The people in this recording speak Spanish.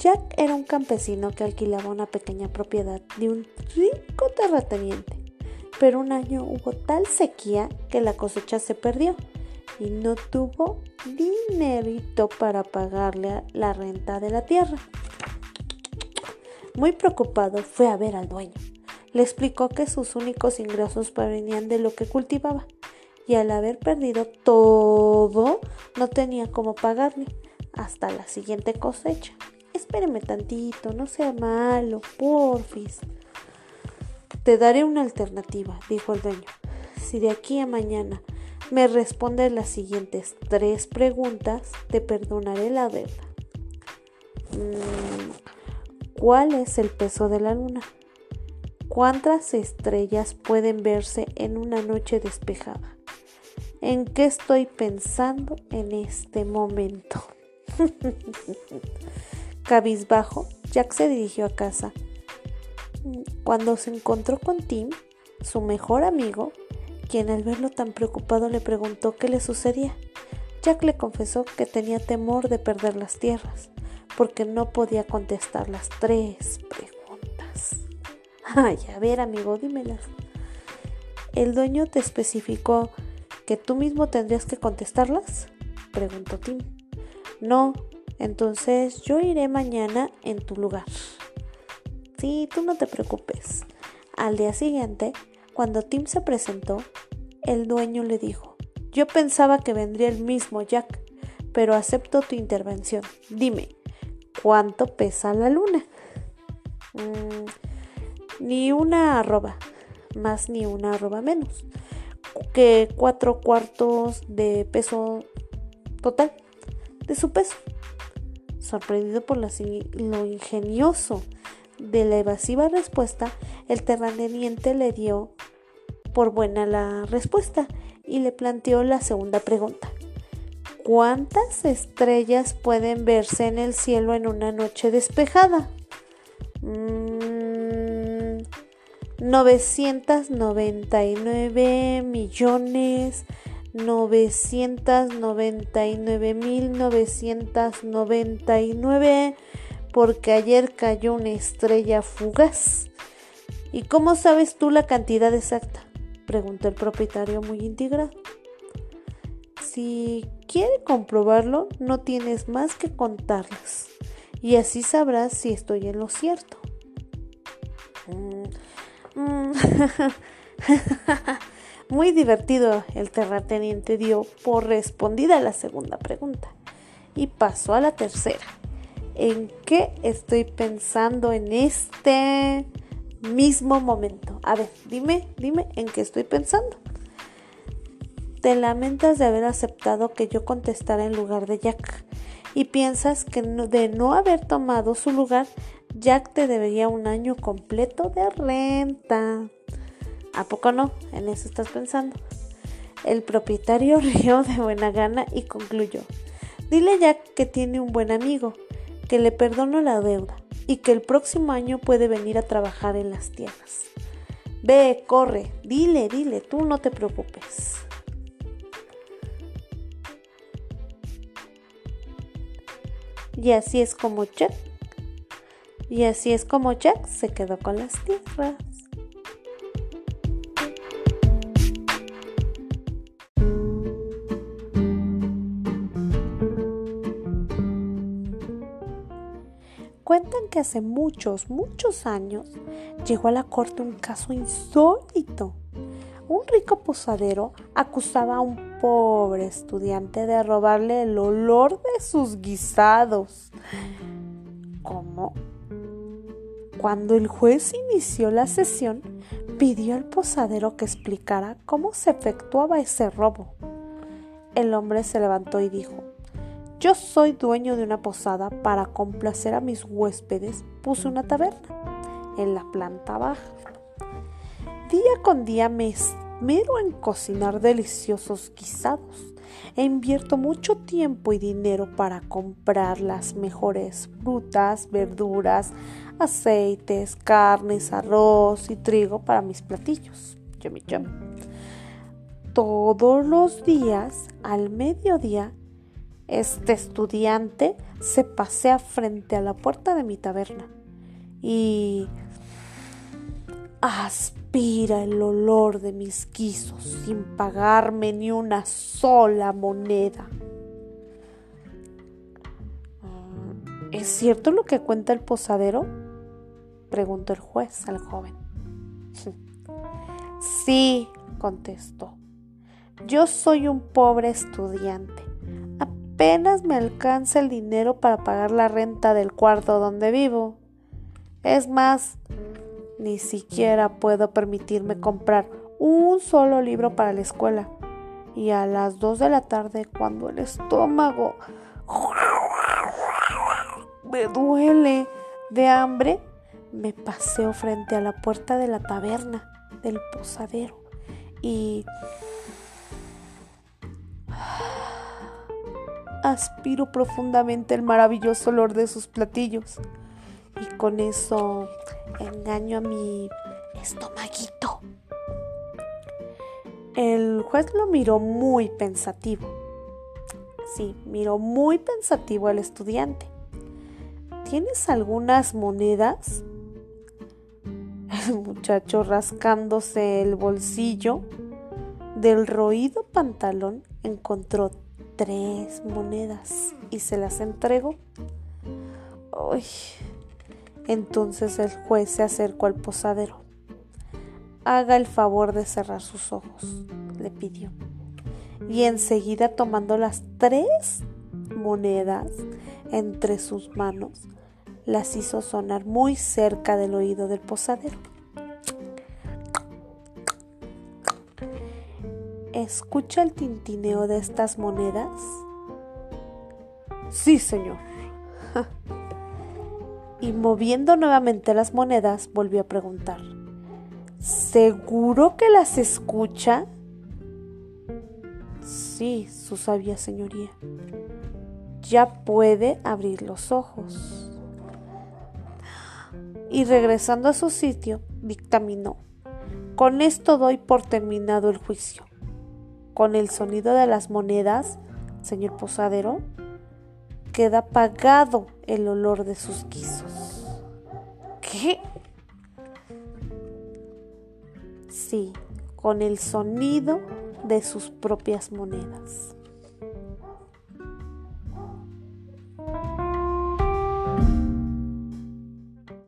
Jack era un campesino que alquilaba una pequeña propiedad de un rico terrateniente, pero un año hubo tal sequía que la cosecha se perdió y no tuvo dinerito para pagarle la renta de la tierra. Muy preocupado fue a ver al dueño. Le explicó que sus únicos ingresos provenían de lo que cultivaba y al haber perdido todo no tenía cómo pagarle hasta la siguiente cosecha. Espéreme tantito, no sea malo, porfis. Te daré una alternativa, dijo el dueño. Si de aquí a mañana me respondes las siguientes tres preguntas, te perdonaré la deuda. Mm, ¿Cuál es el peso de la luna? ¿Cuántas estrellas pueden verse en una noche despejada? ¿En qué estoy pensando en este momento? Cabizbajo, Jack se dirigió a casa. Cuando se encontró con Tim, su mejor amigo, quien al verlo tan preocupado le preguntó qué le sucedía. Jack le confesó que tenía temor de perder las tierras, porque no podía contestar las tres preguntas. Ay, a ver, amigo, dímelas. ¿El dueño te especificó que tú mismo tendrías que contestarlas? preguntó Tim. No, entonces yo iré mañana en tu lugar. Sí, tú no te preocupes. Al día siguiente, cuando Tim se presentó, el dueño le dijo, yo pensaba que vendría el mismo Jack, pero acepto tu intervención. Dime, ¿cuánto pesa la luna? Mm, ni una arroba, más ni una arroba menos, que cuatro cuartos de peso total de su peso. Sorprendido por lo ingenioso de la evasiva respuesta, el terrateniente le dio por buena la respuesta y le planteó la segunda pregunta. ¿Cuántas estrellas pueden verse en el cielo en una noche despejada? 999 mm, millones 999.999 porque ayer cayó una estrella fugaz. ¿Y cómo sabes tú la cantidad exacta? preguntó el propietario muy integrado. Si quiere comprobarlo, no tienes más que contarlas y así sabrás si estoy en lo cierto. Mm, mm. Muy divertido el terrateniente dio por respondida la segunda pregunta y pasó a la tercera. ¿En qué estoy pensando en este mismo momento? A ver, dime, dime en qué estoy pensando. Te lamentas de haber aceptado que yo contestara en lugar de Jack y piensas que de no haber tomado su lugar, Jack te debería un año completo de renta. ¿A poco no? En eso estás pensando. El propietario rió de buena gana y concluyó. Dile ya que tiene un buen amigo, que le perdono la deuda y que el próximo año puede venir a trabajar en las tierras. Ve, corre, dile, dile, tú no te preocupes. Y así es como Jack. Y así es como Jack se quedó con las tierras. Que hace muchos, muchos años llegó a la corte un caso insólito. Un rico posadero acusaba a un pobre estudiante de robarle el olor de sus guisados. ¿Cómo? Cuando el juez inició la sesión, pidió al posadero que explicara cómo se efectuaba ese robo. El hombre se levantó y dijo, yo soy dueño de una posada. Para complacer a mis huéspedes puse una taberna en la planta baja. Día con día me esmero en cocinar deliciosos guisados e invierto mucho tiempo y dinero para comprar las mejores frutas, verduras, aceites, carnes, arroz y trigo para mis platillos. Todos los días, al mediodía, este estudiante se pasea frente a la puerta de mi taberna y aspira el olor de mis guisos sin pagarme ni una sola moneda. Mm, ¿Es cierto lo que cuenta el posadero? preguntó el juez al joven. Sí, contestó. Yo soy un pobre estudiante. Apenas me alcanza el dinero para pagar la renta del cuarto donde vivo. Es más, ni siquiera puedo permitirme comprar un solo libro para la escuela. Y a las dos de la tarde, cuando el estómago me duele de hambre, me paseo frente a la puerta de la taberna del posadero y aspiro profundamente el maravilloso olor de sus platillos y con eso engaño a mi estomaguito. El juez lo miró muy pensativo. Sí, miró muy pensativo al estudiante. ¿Tienes algunas monedas? El muchacho rascándose el bolsillo del roído pantalón encontró tres monedas y se las entregó. Uy, entonces el juez se acercó al posadero. Haga el favor de cerrar sus ojos, le pidió. Y enseguida tomando las tres monedas entre sus manos, las hizo sonar muy cerca del oído del posadero. ¿Escucha el tintineo de estas monedas? Sí, señor y moviendo nuevamente las monedas volvió a preguntar, ¿seguro que las escucha? Sí, su sabia señoría. Ya puede abrir los ojos. Y regresando a su sitio, dictaminó, con esto doy por terminado el juicio. Con el sonido de las monedas, señor posadero, queda apagado el olor de sus guisos. ¿Qué? Sí, con el sonido de sus propias monedas.